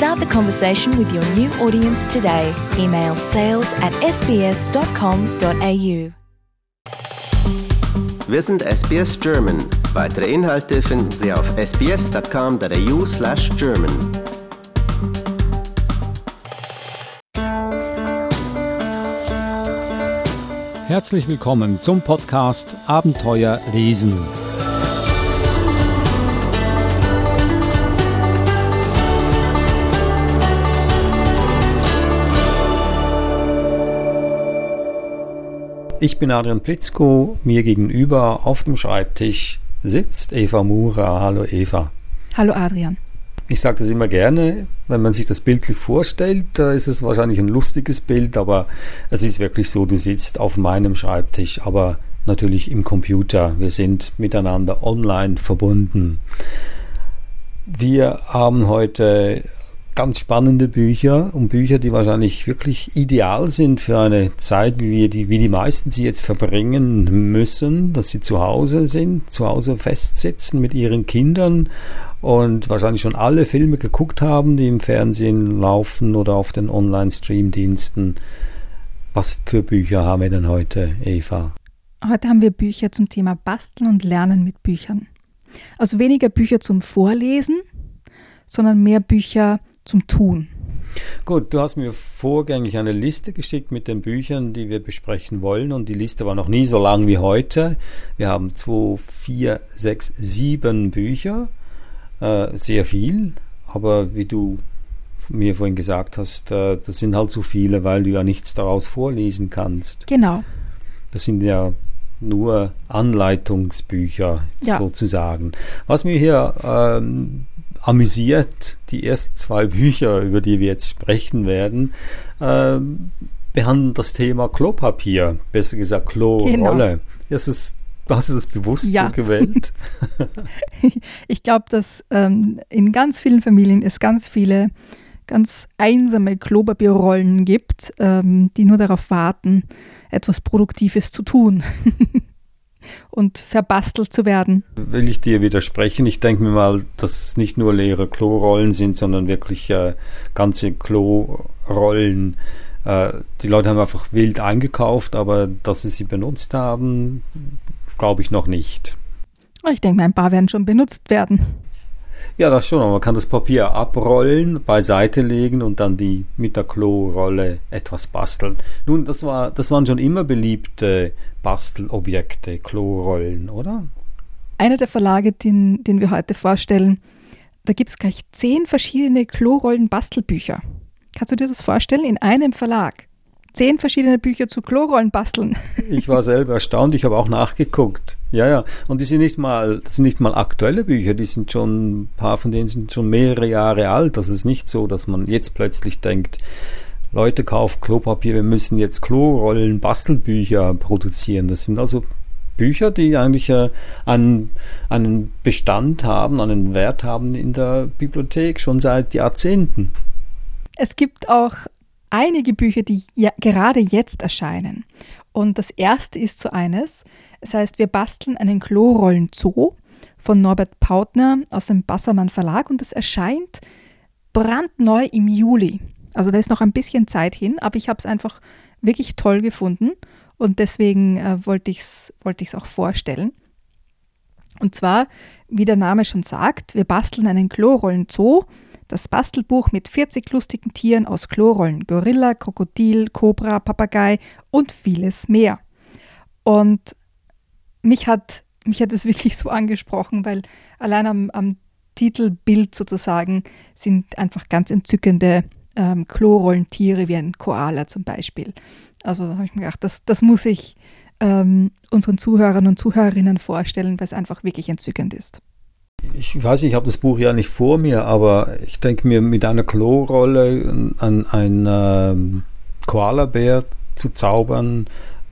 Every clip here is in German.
Start the conversation with your new audience today. Email sales at sbs.com.au. Wir sind SBS German. Weitere Inhalte finden Sie auf sbs.com.au slash German. Herzlich willkommen zum Podcast Abenteuer lesen. Ich bin Adrian Plitzko, mir gegenüber auf dem Schreibtisch sitzt Eva Mura. Hallo Eva. Hallo Adrian. Ich sage das immer gerne, wenn man sich das bildlich vorstellt, da ist es wahrscheinlich ein lustiges Bild, aber es ist wirklich so, du sitzt auf meinem Schreibtisch, aber natürlich im Computer. Wir sind miteinander online verbunden. Wir haben heute ganz spannende Bücher und Bücher, die wahrscheinlich wirklich ideal sind für eine Zeit, wie wir die, wie die meisten sie jetzt verbringen müssen, dass sie zu Hause sind, zu Hause festsitzen mit ihren Kindern und wahrscheinlich schon alle Filme geguckt haben, die im Fernsehen laufen oder auf den Online-Stream-Diensten. Was für Bücher haben wir denn heute, Eva? Heute haben wir Bücher zum Thema Basteln und Lernen mit Büchern. Also weniger Bücher zum Vorlesen, sondern mehr Bücher zum Tun. Gut, du hast mir vorgängig eine Liste geschickt mit den Büchern, die wir besprechen wollen. Und die Liste war noch nie so lang wie heute. Wir haben zwei, vier, sechs, sieben Bücher. Äh, sehr viel. Aber wie du mir vorhin gesagt hast, äh, das sind halt zu viele, weil du ja nichts daraus vorlesen kannst. Genau. Das sind ja nur Anleitungsbücher Ja. sozusagen. Was mir hier ähm, amüsiert, die ersten zwei Bücher, über die wir jetzt sprechen werden, ähm, behandeln das Thema Klopapier, besser gesagt Klorolle. Das ist, hast du das bewusst Ja. so gewählt? Ich glaube, dass ähm, in ganz vielen Familien es ganz viele ganz einsame Klopapierrollen gibt, ähm, die nur darauf warten, etwas Produktives zu tun und verbastelt zu werden. Will ich dir widersprechen? Ich denke mir mal, dass es nicht nur leere Klorollen sind, sondern wirklich äh, ganze Klorollen. Äh, die Leute haben einfach wild eingekauft, aber dass sie sie benutzt haben, glaube ich noch nicht. Ich denke, mal, ein paar werden schon benutzt werden. Ja, das schon, aber man kann das Papier abrollen, beiseite legen und dann die mit der Klorolle etwas basteln. Nun, das war, das waren schon immer beliebte Bastelobjekte, Klorollen, oder? Einer der Verlage, den, den wir heute vorstellen, da gibt es gleich zehn verschiedene Klorollen-Bastelbücher. Kannst du dir das vorstellen? In einem Verlag. Zehn verschiedene Bücher zu Klorollen basteln. Ich war selber erstaunt, ich habe auch nachgeguckt. Ja, ja. Und die sind nicht mal, das sind nicht mal aktuelle Bücher, die sind schon, ein paar von denen sind schon mehrere Jahre alt. Das ist nicht so, dass man jetzt plötzlich denkt, Leute, kauft Klopapier, wir müssen jetzt Klorollen, Bastelbücher produzieren. Das sind also Bücher, die eigentlich äh, einen, einen Bestand haben, einen Wert haben in der Bibliothek schon seit Jahrzehnten. Es gibt auch einige Bücher, die ja, gerade jetzt erscheinen. Und das erste ist so eines. Es heißt, wir basteln einen Klorollen-Zoo von Norbert Pautner aus dem Bassermann Verlag und das erscheint brandneu im Juli. Also da ist noch ein bisschen Zeit hin, aber ich habe es einfach wirklich toll gefunden und deswegen äh, wollte ich es wollte auch vorstellen. Und zwar, wie der Name schon sagt, wir basteln einen Klorollen-Zoo das Bastelbuch mit 40 lustigen Tieren aus Klorollen, Gorilla, Krokodil, Kobra, Papagei und vieles mehr. Und mich hat, mich hat es wirklich so angesprochen, weil allein am, am Titelbild sozusagen sind einfach ganz entzückende ähm, Klorollentiere wie ein Koala zum Beispiel. Also da habe ich mir gedacht, das, das muss ich ähm, unseren Zuhörern und Zuhörerinnen vorstellen, weil es einfach wirklich entzückend ist. Ich weiß nicht, ich habe das Buch ja nicht vor mir, aber ich denke mir, mit einer Klorolle an ein ähm, Koalabär zu zaubern,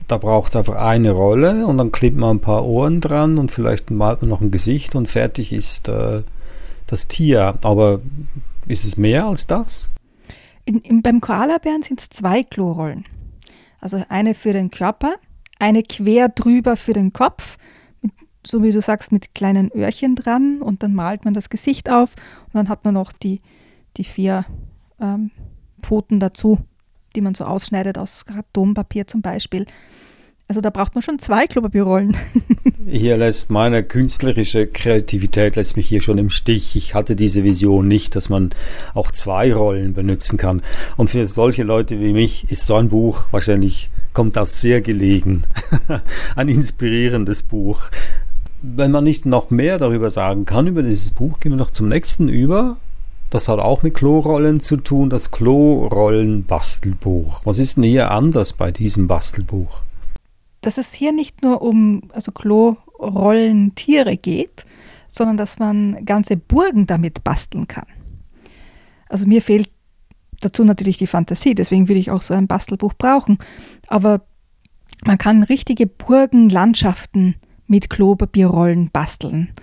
da braucht es einfach eine Rolle und dann klebt man ein paar Ohren dran und vielleicht malt man noch ein Gesicht und fertig ist äh, das Tier. Aber ist es mehr als das? In, in, beim Koalabären sind es zwei Klorollen. Also eine für den Körper, eine quer drüber für den Kopf, so wie du sagst, mit kleinen Öhrchen dran und dann malt man das Gesicht auf und dann hat man noch die, die vier ähm, Pfoten dazu, die man so ausschneidet aus Kartonpapier zum Beispiel. Also da braucht man schon zwei Klopapierrollen. hier lässt meine künstlerische Kreativität lässt mich hier schon im Stich. Ich hatte diese Vision nicht, dass man auch zwei Rollen benutzen kann. Und für solche Leute wie mich ist so ein Buch wahrscheinlich kommt das sehr gelegen. ein inspirierendes Buch. Wenn man nicht noch mehr darüber sagen kann über dieses Buch, gehen wir noch zum nächsten über. Das hat auch mit Klorollen zu tun, das Klorollen-Bastelbuch. Was ist denn hier anders bei diesem Bastelbuch? dass es hier nicht nur um also Klorollentiere geht, sondern dass man ganze Burgen damit basteln kann. Also mir fehlt dazu natürlich die Fantasie, deswegen würde ich auch so ein Bastelbuch brauchen. Aber man kann richtige Burgenlandschaften mit Klopapierrollen basteln.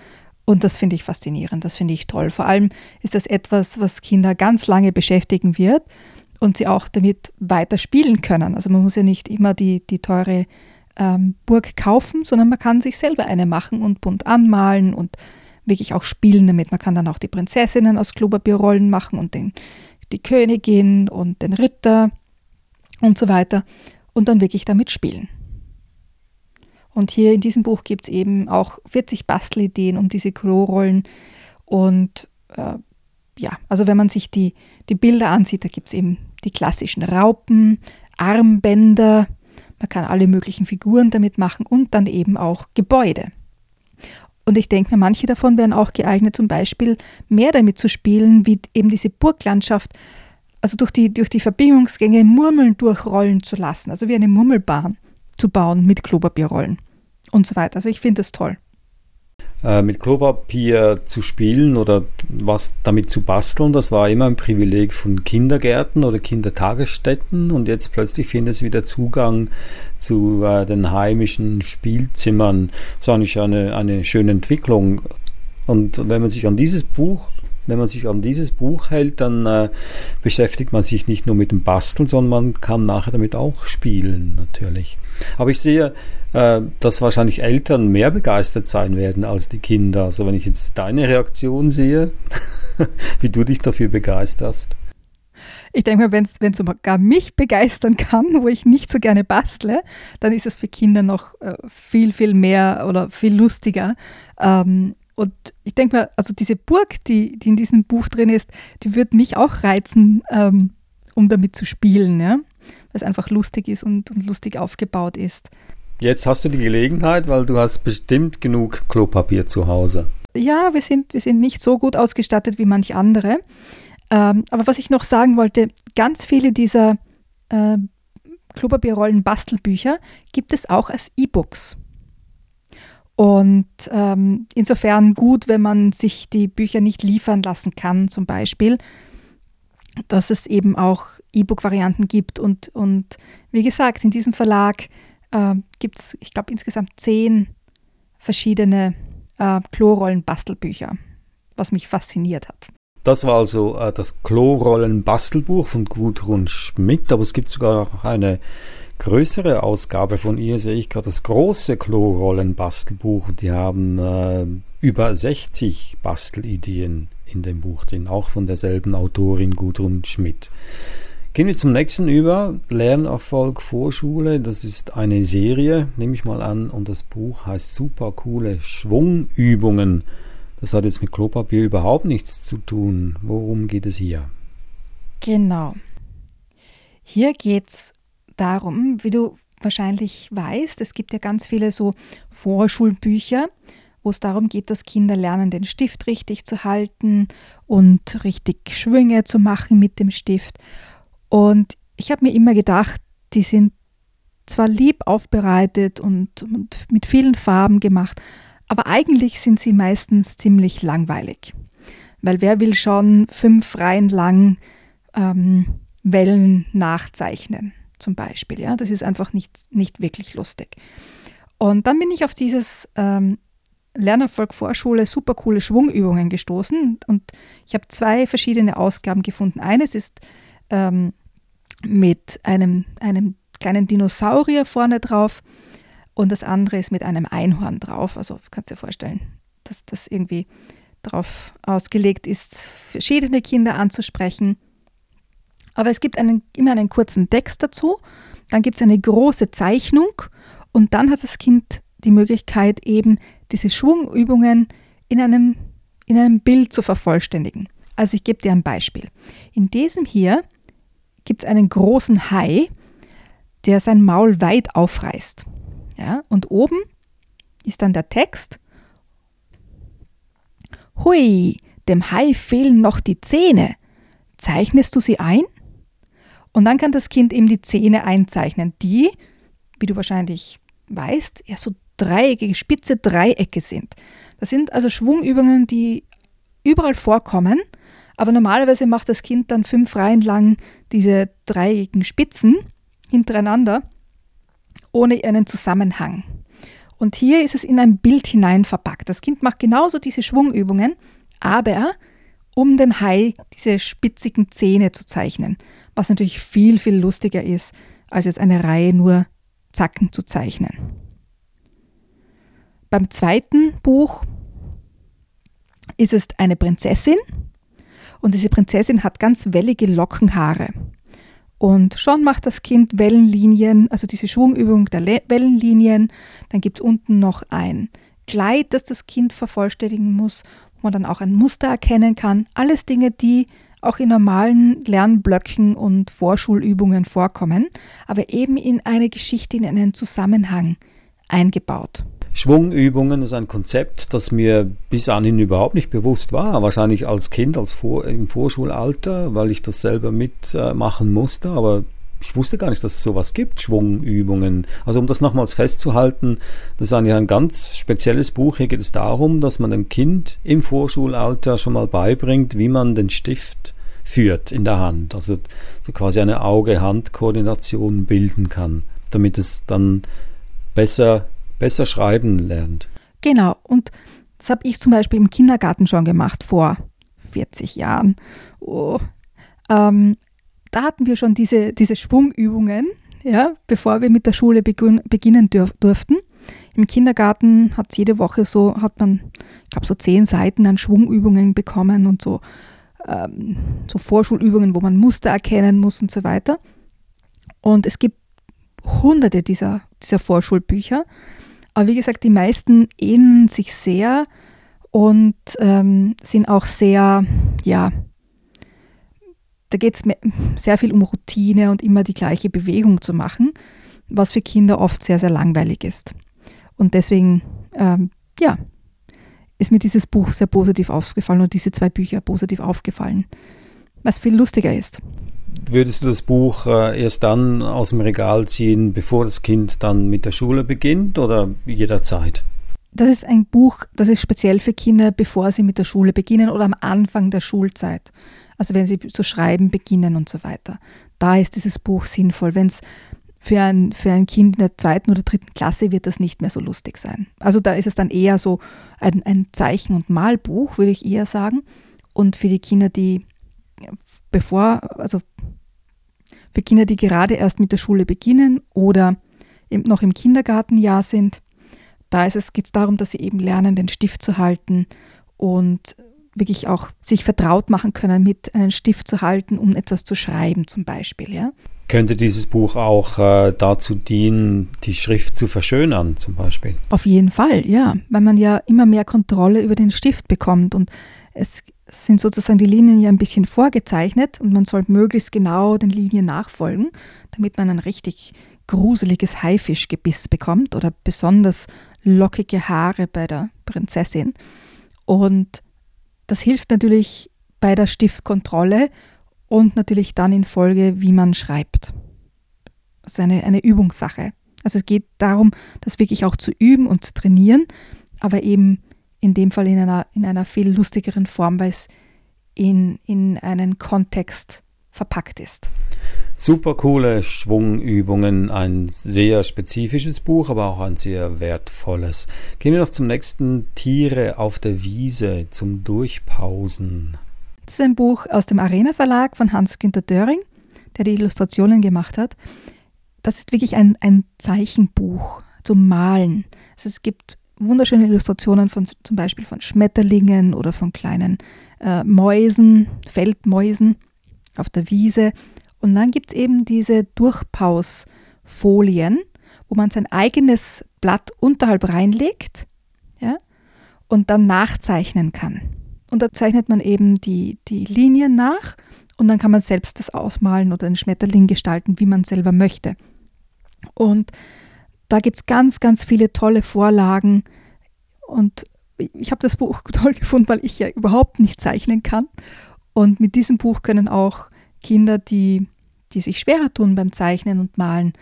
Und das finde ich faszinierend, das finde ich toll. Vor allem ist das etwas, was Kinder ganz lange beschäftigen wird und sie auch damit weiter spielen können. Also man muss ja nicht immer die, die teure ähm, Burg kaufen, sondern man kann sich selber eine machen und bunt anmalen und wirklich auch spielen damit. Man kann dann auch die Prinzessinnen aus Klopapierrollen machen und den, die Königin und den Ritter und so weiter und dann wirklich damit spielen. Und hier in diesem Buch gibt es eben auch 40 Bastelideen um diese Klorollen. Und äh, ja, also wenn man sich die, die Bilder ansieht, da gibt es eben die klassischen Raupen, Armbänder, man kann alle möglichen Figuren damit machen und dann eben auch Gebäude. Und ich denke mir, manche davon wären auch geeignet, zum Beispiel mehr damit zu spielen, wie eben diese Burglandschaft, also durch die, durch die Verbindungsgänge Murmeln durchrollen zu lassen, also wie eine Murmelbahn zu bauen mit Klopapierrollen und so weiter. Also ich finde das toll. Äh, mit Klopapier zu spielen oder was damit zu basteln, das war immer ein Privileg von Kindergärten oder Kindertagesstätten und jetzt plötzlich findet es wieder Zugang zu äh, den heimischen Spielzimmern. Das ist eigentlich eine, eine schöne Entwicklung. Und wenn man sich an dieses Buch wenn man sich an dieses Buch hält, dann äh, beschäftigt man sich nicht nur mit dem Basteln, sondern man kann nachher damit auch spielen, natürlich. Aber ich sehe, äh, dass wahrscheinlich Eltern mehr begeistert sein werden als die Kinder. Also wenn ich jetzt deine Reaktion sehe, wie du dich dafür begeisterst. Ich denke mal, wenn es sogar mich begeistern kann, wo ich nicht so gerne bastle, dann ist es für Kinder noch äh, viel, viel mehr oder viel lustiger. Ähm, und ich denke mal, also diese Burg, die, die in diesem Buch drin ist, die wird mich auch reizen, ähm, um damit zu spielen, ja? weil es einfach lustig ist und, und lustig aufgebaut ist. Jetzt hast du die Gelegenheit, weil du hast bestimmt genug Klopapier zu Hause. Ja, wir sind, wir sind nicht so gut ausgestattet wie manche andere. Ähm, aber was ich noch sagen wollte, ganz viele dieser äh, Klopapierrollen-Bastelbücher gibt es auch als E-Books. Und ähm, insofern gut, wenn man sich die Bücher nicht liefern lassen kann, zum Beispiel, dass es eben auch E-Book-Varianten gibt. Und, und wie gesagt, in diesem Verlag äh, gibt es, ich glaube, insgesamt zehn verschiedene äh, Klorollen-Bastelbücher, was mich fasziniert hat. Das war also äh, das Klorollen-Bastelbuch von Gudrun Schmidt, aber es gibt sogar noch eine größere Ausgabe von ihr sehe ich gerade das große Klorollen-Bastelbuch. Die haben äh, über 60 Bastelideen in dem Buch drin, auch von derselben Autorin Gudrun Schmidt. Gehen wir zum nächsten über. Lernerfolg Vorschule. Das ist eine Serie, nehme ich mal an, und das Buch heißt Super coole Schwungübungen. Das hat jetzt mit Klopapier überhaupt nichts zu tun. Worum geht es hier? Genau. Hier geht es darum, wie du wahrscheinlich weißt, es gibt ja ganz viele so Vorschulbücher, wo es darum geht, dass Kinder lernen, den Stift richtig zu halten und richtig Schwünge zu machen mit dem Stift. Und ich habe mir immer gedacht, die sind zwar lieb aufbereitet und, und mit vielen Farben gemacht, Aber eigentlich sind sie meistens ziemlich langweilig. Weil wer will schon fünf Reihen lang ähm, Wellen nachzeichnen, zum Beispiel. Ja? Das ist einfach nicht, nicht wirklich lustig. Und dann bin ich auf dieses ähm, Lernerfolg Vorschule super coole Schwungübungen gestoßen und ich habe zwei verschiedene Ausgaben gefunden. Eines ist ähm, mit einem, einem kleinen Dinosaurier vorne drauf und das andere ist mit einem Einhorn drauf. Also kannst du dir vorstellen, dass das irgendwie darauf ausgelegt ist, verschiedene Kinder anzusprechen. Aber es gibt einen, immer einen kurzen Text dazu, dann gibt es eine große Zeichnung und dann hat das Kind die Möglichkeit, eben diese Schwungübungen in einem, in einem Bild zu vervollständigen. Also ich gebe dir ein Beispiel. In diesem hier gibt es einen großen Hai, der sein Maul weit aufreißt. Ja, und oben ist dann der Text. Hui, dem Hai fehlen noch die Zähne. Zeichnest du sie ein? Und dann kann das Kind eben die Zähne einzeichnen, die, wie du wahrscheinlich weißt, ja so dreieckige, spitze Dreiecke sind. Das sind also Schwungübungen, die überall vorkommen, aber normalerweise macht das Kind dann fünf Reihen lang diese dreieckigen Spitzen hintereinander ohne einen Zusammenhang. Und hier ist es in ein Bild hinein verpackt. Das Kind macht genauso diese Schwungübungen, aber um dem Hai diese spitzigen Zähne zu zeichnen, was natürlich viel, viel lustiger ist, als jetzt eine Reihe nur Zacken zu zeichnen. Beim zweiten Buch ist es eine Prinzessin und diese Prinzessin hat ganz wellige Lockenhaare. Und schon macht das Kind Wellenlinien, also diese Schwungübung der Le Wellenlinien. Dann gibt es unten noch ein Kleid, das das Kind vervollständigen muss, wo man dann auch ein Muster erkennen kann. Alles Dinge, die auch in normalen Lernblöcken und Vorschulübungen vorkommen, aber eben in eine Geschichte, in einen Zusammenhang eingebaut. Schwungübungen ist ein Konzept, das mir bis anhin überhaupt nicht bewusst war. Wahrscheinlich als Kind, als Vor im Vorschulalter, weil ich das selber mitmachen musste. Aber ich wusste gar nicht, dass es sowas gibt, Schwungübungen. Also um das nochmals festzuhalten, das ist eigentlich ein ganz spezielles Buch. Hier geht es darum, dass man dem Kind im Vorschulalter schon mal beibringt, wie man den Stift führt in der Hand. Also so quasi eine Auge-Hand-Koordination bilden kann, damit es dann besser besser schreiben lernt. Genau, und das habe ich zum Beispiel im Kindergarten schon gemacht vor 40 Jahren. Oh. Ähm, da hatten wir schon diese, diese Schwungübungen, ja, bevor wir mit der Schule beginn, beginnen dürf, durften. Im Kindergarten hat jede Woche so, hat man, ich glaube, so zehn Seiten an Schwungübungen bekommen und so, ähm, so Vorschulübungen, wo man Muster erkennen muss und so weiter. Und es gibt hunderte dieser, dieser Vorschulbücher. Aber wie gesagt, die meisten ähneln sich sehr und ähm, sind auch sehr, ja, da geht es sehr viel um Routine und immer die gleiche Bewegung zu machen, was für Kinder oft sehr, sehr langweilig ist. Und deswegen, ähm, ja, ist mir dieses Buch sehr positiv aufgefallen und diese zwei Bücher positiv aufgefallen, was viel lustiger ist würdest du das Buch äh, erst dann aus dem Regal ziehen, bevor das Kind dann mit der Schule beginnt oder jederzeit? Das ist ein Buch, das ist speziell für Kinder, bevor sie mit der Schule beginnen oder am Anfang der Schulzeit. Also wenn sie zu schreiben beginnen und so weiter. Da ist dieses Buch sinnvoll. Wenn es für ein, für ein Kind in der zweiten oder dritten Klasse wird das nicht mehr so lustig sein. Also da ist es dann eher so ein, ein Zeichen- und Malbuch, würde ich eher sagen. Und für die Kinder, die bevor, also für Kinder, die gerade erst mit der Schule beginnen oder noch im Kindergartenjahr sind, da geht es darum, dass sie eben lernen, den Stift zu halten und wirklich auch sich vertraut machen können, mit einem Stift zu halten, um etwas zu schreiben zum Beispiel. Ja? Könnte dieses Buch auch äh, dazu dienen, die Schrift zu verschönern zum Beispiel? Auf jeden Fall, ja, weil man ja immer mehr Kontrolle über den Stift bekommt und es sind sozusagen die Linien ja ein bisschen vorgezeichnet und man soll möglichst genau den Linien nachfolgen, damit man ein richtig gruseliges Haifischgebiss bekommt oder besonders lockige Haare bei der Prinzessin. Und das hilft natürlich bei der Stiftkontrolle und natürlich dann in Folge, wie man schreibt. Das ist eine, eine Übungssache. Also es geht darum, das wirklich auch zu üben und zu trainieren, aber eben in dem Fall in einer, in einer viel lustigeren Form, weil es in, in einen Kontext verpackt ist. Super coole Schwungübungen, ein sehr spezifisches Buch, aber auch ein sehr wertvolles. Gehen wir noch zum nächsten Tiere auf der Wiese zum Durchpausen. Das ist ein Buch aus dem Arena Verlag von Hans-Günter Döring, der die Illustrationen gemacht hat. Das ist wirklich ein, ein Zeichenbuch zum Malen. Also es gibt wunderschöne Illustrationen von zum Beispiel von Schmetterlingen oder von kleinen äh, Mäusen, Feldmäusen auf der Wiese. Und dann gibt es eben diese Durchpausfolien, wo man sein eigenes Blatt unterhalb reinlegt ja, und dann nachzeichnen kann. Und da zeichnet man eben die, die Linien nach und dann kann man selbst das ausmalen oder einen Schmetterling gestalten, wie man selber möchte. Und da gibt es ganz, ganz viele tolle Vorlagen und ich habe das Buch toll gefunden, weil ich ja überhaupt nicht zeichnen kann. Und mit diesem Buch können auch Kinder, die, die sich schwerer tun beim Zeichnen und Malen,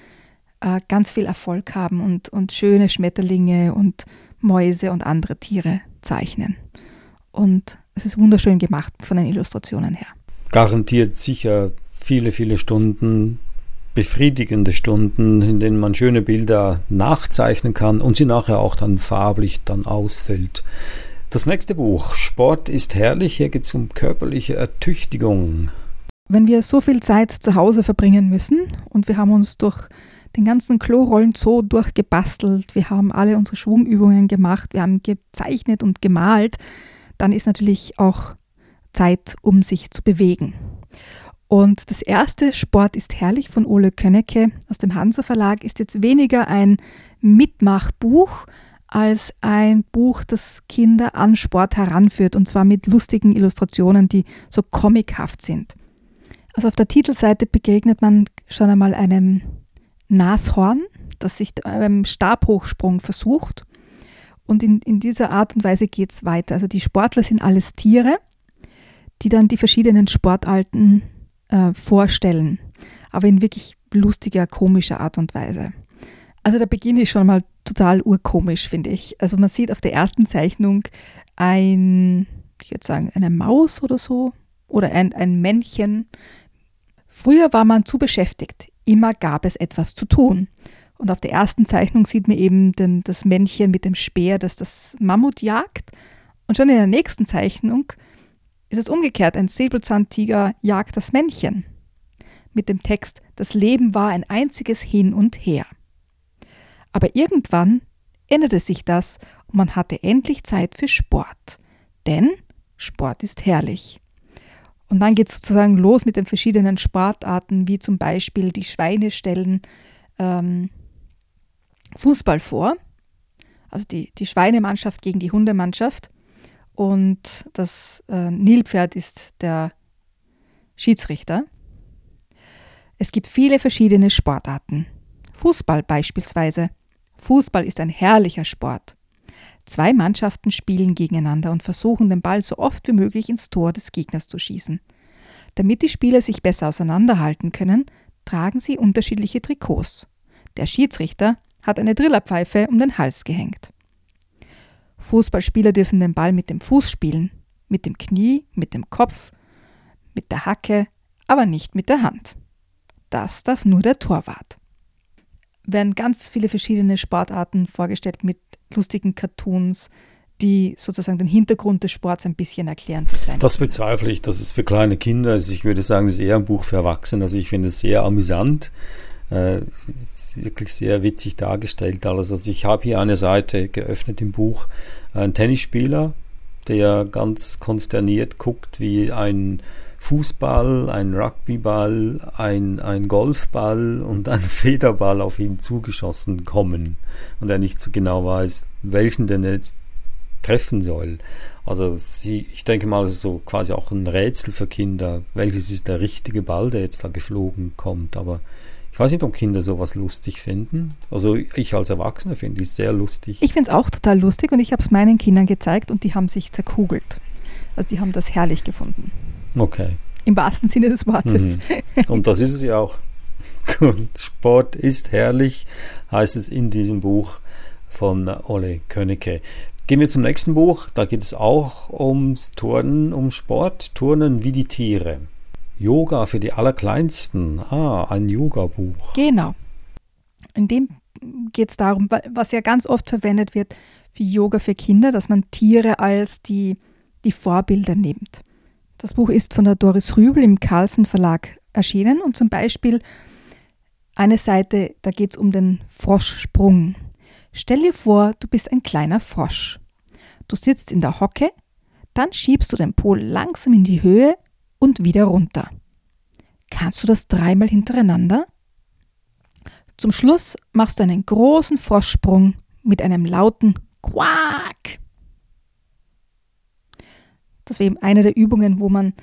äh, ganz viel Erfolg haben und, und schöne Schmetterlinge und Mäuse und andere Tiere zeichnen. Und es ist wunderschön gemacht von den Illustrationen her. Garantiert sicher viele, viele Stunden, befriedigende Stunden, in denen man schöne Bilder nachzeichnen kann und sie nachher auch dann farblich dann ausfüllt. Das nächste Buch, Sport ist herrlich, hier geht es um körperliche Ertüchtigung. Wenn wir so viel Zeit zu Hause verbringen müssen und wir haben uns durch den ganzen Klorollen Zoo durchgebastelt, wir haben alle unsere Schwungübungen gemacht, wir haben gezeichnet und gemalt, dann ist natürlich auch Zeit, um sich zu bewegen. Und das erste Sport ist herrlich von Ole Könnecke aus dem Hansa Verlag ist jetzt weniger ein Mitmachbuch als ein Buch, das Kinder an Sport heranführt und zwar mit lustigen Illustrationen, die so comichaft sind. Also auf der Titelseite begegnet man schon einmal einem Nashorn, das sich beim Stabhochsprung versucht. Und in, in dieser Art und Weise geht es weiter. Also die Sportler sind alles Tiere, die dann die verschiedenen Sportarten äh, vorstellen, aber in wirklich lustiger, komischer Art und Weise. Also der Beginn ist schon mal total urkomisch, finde ich. Also man sieht auf der ersten Zeichnung ein, ich würde sagen, eine Maus oder so oder ein, ein Männchen Früher war man zu beschäftigt, immer gab es etwas zu tun. Und auf der ersten Zeichnung sieht man eben den, das Männchen mit dem Speer, das das Mammut jagt. Und schon in der nächsten Zeichnung ist es umgekehrt. Ein Säbelzahntiger jagt das Männchen. Mit dem Text, das Leben war ein einziges Hin und Her. Aber irgendwann änderte sich das und man hatte endlich Zeit für Sport. Denn Sport ist herrlich. Und dann geht es sozusagen los mit den verschiedenen Sportarten, wie zum Beispiel die Schweine stellen ähm, Fußball vor. Also die, die Schweinemannschaft gegen die Hundemannschaft. Und das äh, Nilpferd ist der Schiedsrichter. Es gibt viele verschiedene Sportarten. Fußball beispielsweise. Fußball ist ein herrlicher Sport. Zwei Mannschaften spielen gegeneinander und versuchen, den Ball so oft wie möglich ins Tor des Gegners zu schießen. Damit die Spieler sich besser auseinanderhalten können, tragen sie unterschiedliche Trikots. Der Schiedsrichter hat eine Drillerpfeife um den Hals gehängt. Fußballspieler dürfen den Ball mit dem Fuß spielen, mit dem Knie, mit dem Kopf, mit der Hacke, aber nicht mit der Hand. Das darf nur der Torwart. Werden ganz viele verschiedene Sportarten vorgestellt mit lustigen Cartoons, die sozusagen den Hintergrund des Sports ein bisschen erklären. das bezweifle ich, dass es für kleine Kinder ist. Ich würde sagen, es ist eher ein Buch für Erwachsene. Also ich finde es sehr amüsant. Äh, wirklich sehr witzig dargestellt alles. Also ich habe hier eine Seite geöffnet im Buch, ein Tennisspieler, der ganz konsterniert guckt, wie ein Fußball, ein Rugbyball, ein, ein Golfball und ein Federball auf ihn zugeschossen kommen und er nicht so genau weiß, welchen denn jetzt treffen soll. Also sie, ich denke mal, es ist so quasi auch ein Rätsel für Kinder, welches ist der richtige Ball, der jetzt da geflogen kommt. Aber ich weiß nicht, ob Kinder sowas lustig finden. Also ich als Erwachsener finde es sehr lustig. Ich finde es auch total lustig und ich habe es meinen Kindern gezeigt und die haben sich zerkugelt. Also die haben das herrlich gefunden. Okay. Im wahrsten Sinne des Wortes. Mhm. Und das ist es ja auch. Sport ist herrlich, heißt es in diesem Buch von Ole Könnecke. Gehen wir zum nächsten Buch. Da geht es auch ums Turnen, um Sport. Turnen wie die Tiere. Yoga für die Allerkleinsten. Ah, ein Yoga-Buch. Genau. In dem geht es darum, was ja ganz oft verwendet wird für Yoga für Kinder, dass man Tiere als die, die Vorbilder nimmt. Das Buch ist von der Doris Rübel im Carlsen Verlag erschienen und zum Beispiel eine Seite, da geht es um den Froschsprung. Stell dir vor, du bist ein kleiner Frosch. Du sitzt in der Hocke, dann schiebst du den Po langsam in die Höhe und wieder runter. Kannst du das dreimal hintereinander? Zum Schluss machst du einen großen Froschsprung mit einem lauten Quack. Das wäre eben eine der Übungen, wo man,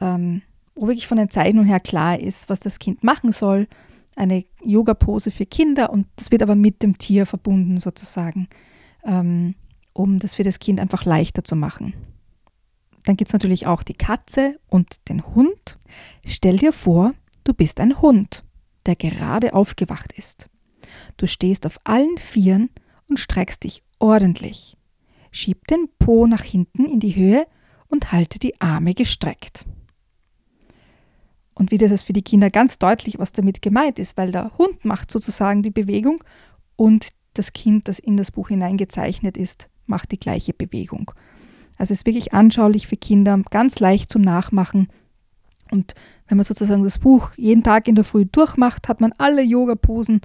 ähm, wo wirklich von den Zeichnungen her klar ist, was das Kind machen soll. Eine Yoga-Pose für Kinder und das wird aber mit dem Tier verbunden sozusagen, ähm, um das für das Kind einfach leichter zu machen. Dann gibt es natürlich auch die Katze und den Hund. Stell dir vor, du bist ein Hund, der gerade aufgewacht ist. Du stehst auf allen Vieren und streckst dich ordentlich. Schieb den Po nach hinten in die Höhe und halte die Arme gestreckt. Und wieder ist es für die Kinder ganz deutlich, was damit gemeint ist, weil der Hund macht sozusagen die Bewegung und das Kind, das in das Buch hineingezeichnet ist, macht die gleiche Bewegung. Also es ist wirklich anschaulich für Kinder, ganz leicht zum Nachmachen. Und wenn man sozusagen das Buch jeden Tag in der Früh durchmacht, hat man alle Yoga-Posen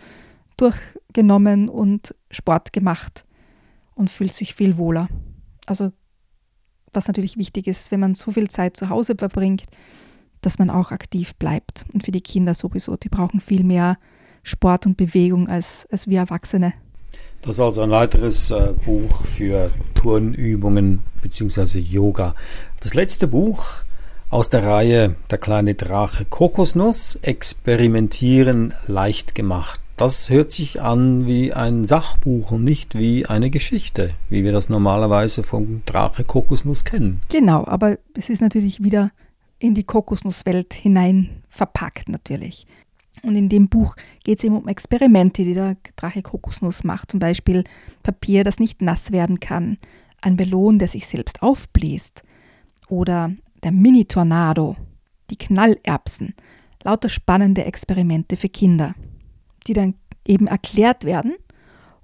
durchgenommen und Sport gemacht und fühlt sich viel wohler. Also was natürlich wichtig ist, wenn man so viel Zeit zu Hause verbringt, dass man auch aktiv bleibt. Und für die Kinder sowieso, die brauchen viel mehr Sport und Bewegung als, als wir Erwachsene. Das ist also ein weiteres äh, Buch für Turnübungen bzw. Yoga. Das letzte Buch aus der Reihe Der kleine Drache Kokosnuss, Experimentieren leicht gemacht. Das hört sich an wie ein Sachbuch und nicht wie eine Geschichte, wie wir das normalerweise vom Drache Kokosnuss kennen. Genau, aber es ist natürlich wieder in die Kokosnusswelt hinein verpackt natürlich. Und in dem Buch geht es eben um Experimente, die der Drache Kokosnuss macht. Zum Beispiel Papier, das nicht nass werden kann, ein Ballon, der sich selbst aufbläst oder der Mini-Tornado, die Knallerbsen. Lauter spannende Experimente für Kinder, die dann eben erklärt werden.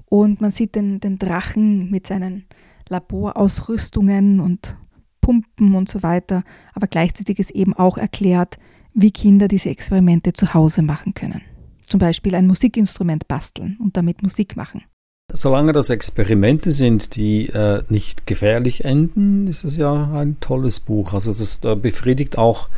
Und man sieht den, den Drachen mit seinen Laborausrüstungen und Pumpen und so weiter. Aber gleichzeitig ist eben auch erklärt, wie Kinder diese Experimente zu Hause machen können. Zum Beispiel ein Musikinstrument basteln und damit Musik machen. Solange das Experimente sind, die äh, nicht gefährlich enden, ist es ja ein tolles Buch. Also das äh, befriedigt auch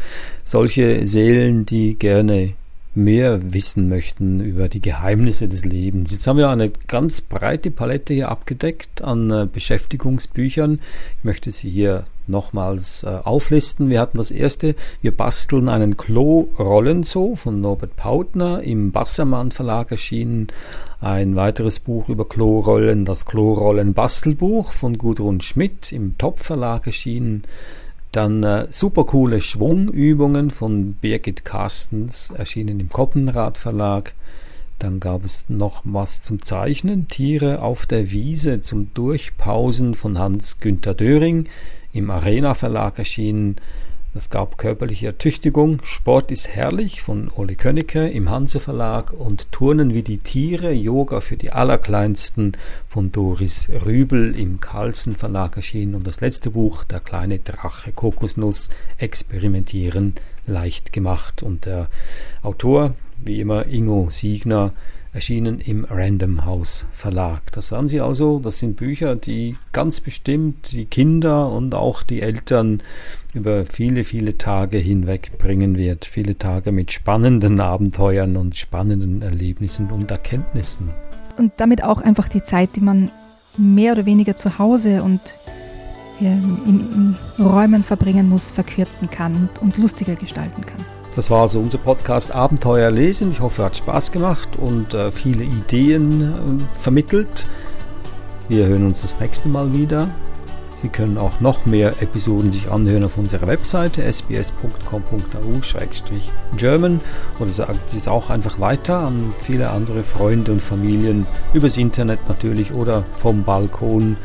solche Seelen, die gerne mehr wissen möchten über die Geheimnisse des Lebens. Jetzt haben wir eine ganz breite Palette hier abgedeckt an äh, Beschäftigungsbüchern. Ich möchte sie hier nochmals äh, auflisten. Wir hatten das erste, wir basteln einen Klo-Rollenzoo von Norbert Pautner im Bassermann Verlag erschienen. Ein weiteres Buch über Klorollen, das Klorollen-Bastelbuch von Gudrun Schmidt im Top Verlag erschienen. Dann äh, super coole Schwungübungen von Birgit Carstens, erschienen im Koppenrad Verlag. Dann gab es noch was zum Zeichnen, Tiere auf der Wiese zum Durchpausen von Hans-Günther Döring, im Arena Verlag erschienen. Es gab körperliche Ertüchtigung, Sport ist herrlich von Ole Könnecke im Hanse Verlag. Und Turnen wie die Tiere, Yoga für die Allerkleinsten von Doris Rübel im Carlsen Verlag erschienen. Und das letzte Buch, Der kleine Drache Kokosnuss, Experimentieren leicht gemacht. Und der Autor, wie immer Ingo Siegner, erschienen im Random House Verlag. Das sagen Sie also, das sind Bücher, die ganz bestimmt die Kinder und auch die Eltern über viele, viele Tage hinweg bringen wird. Viele Tage mit spannenden Abenteuern und spannenden Erlebnissen und Erkenntnissen. Und damit auch einfach die Zeit, die man mehr oder weniger zu Hause und in, in, Räumen verbringen muss, verkürzen kann und, und lustiger gestalten kann. Das war also unser Podcast Abenteuer lesen. Ich hoffe, er hat Spaß gemacht und äh, viele Ideen äh, vermittelt. Wir hören uns das nächste Mal wieder. Sie können auch noch mehr Episoden sich anhören auf unserer Webseite sbs.com.au-german oder sagen Sie es auch einfach weiter an viele andere Freunde und Familien übers Internet natürlich oder vom Balkon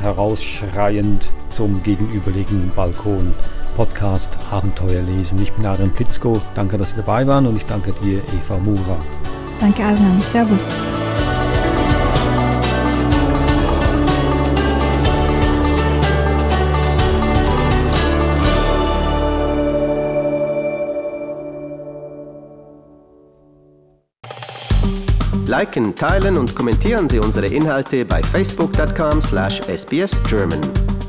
herausschreiend zum gegenüberliegenden Balkon. Podcast Abenteuer lesen. Ich bin Adrian Plitzko. Danke, dass Sie dabei waren und ich danke dir, Eva Mura. Danke, Adrian. Servus. Liken, teilen und kommentieren Sie unsere Inhalte bei facebook.com/sbsgerman.